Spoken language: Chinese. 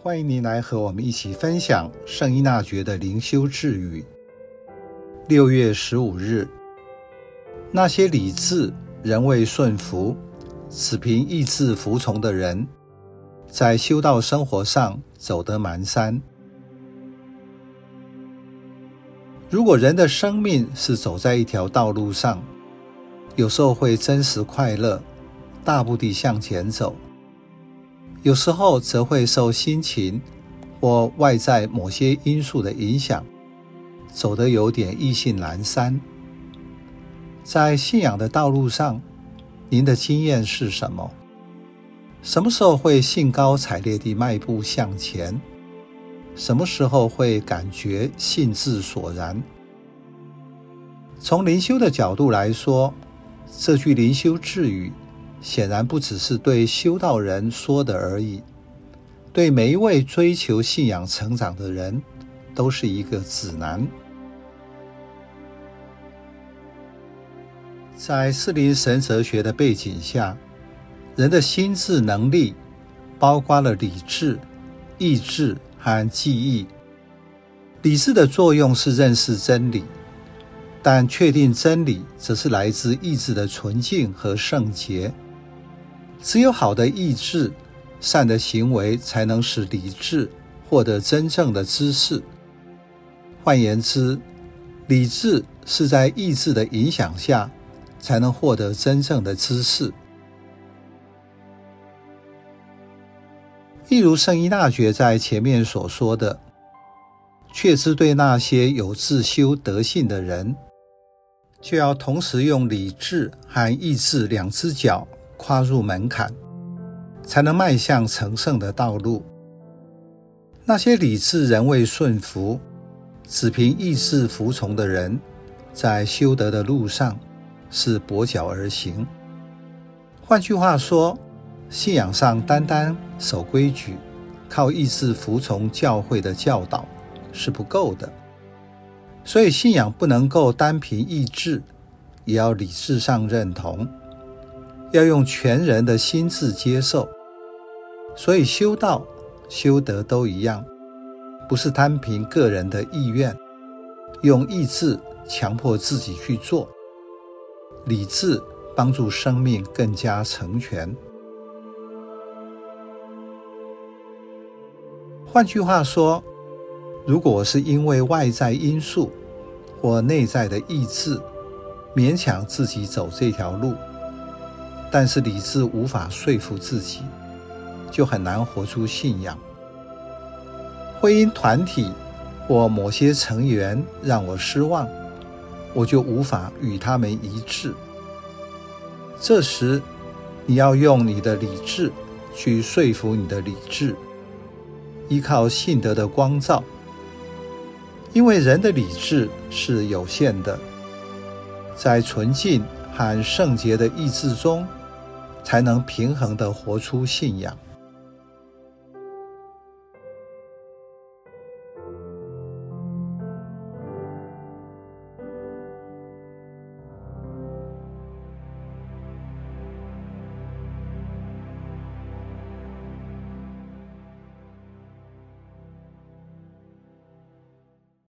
欢迎您来和我们一起分享圣依纳爵的灵修智语。六月十五日，那些理智、人为顺服、只凭意志服从的人，在修道生活上走得蹒跚。如果人的生命是走在一条道路上，有时候会真实快乐，大步地向前走。有时候则会受心情或外在某些因素的影响，走得有点意兴阑珊。在信仰的道路上，您的经验是什么？什么时候会兴高采烈地迈步向前？什么时候会感觉兴致索然？从灵修的角度来说，这句灵修智语。显然不只是对修道人说的而已，对每一位追求信仰成长的人，都是一个指南。在四灵神哲学的背景下，人的心智能力包括了理智、意志和记忆。理智的作用是认识真理，但确定真理则是来自意志的纯净和圣洁。只有好的意志、善的行为，才能使理智获得真正的知识。换言之，理智是在意志的影响下，才能获得真正的知识。一如圣依纳爵在前面所说的，确知对那些有自修德性的人，就要同时用理智和意志两只脚。跨入门槛，才能迈向成圣的道路。那些理智仍未顺服、只凭意志服从的人，在修德的路上是跛脚而行。换句话说，信仰上单单守规矩、靠意志服从教会的教导是不够的。所以，信仰不能够单凭意志，也要理智上认同。要用全人的心智接受，所以修道、修德都一样，不是单凭个人的意愿，用意志强迫自己去做，理智帮助生命更加成全。换句话说，如果是因为外在因素或内在的意志，勉强自己走这条路。但是理智无法说服自己，就很难活出信仰。婚姻团体或某些成员让我失望，我就无法与他们一致。这时，你要用你的理智去说服你的理智，依靠信德的光照，因为人的理智是有限的，在纯净和圣洁的意志中。才能平衡地活出信仰。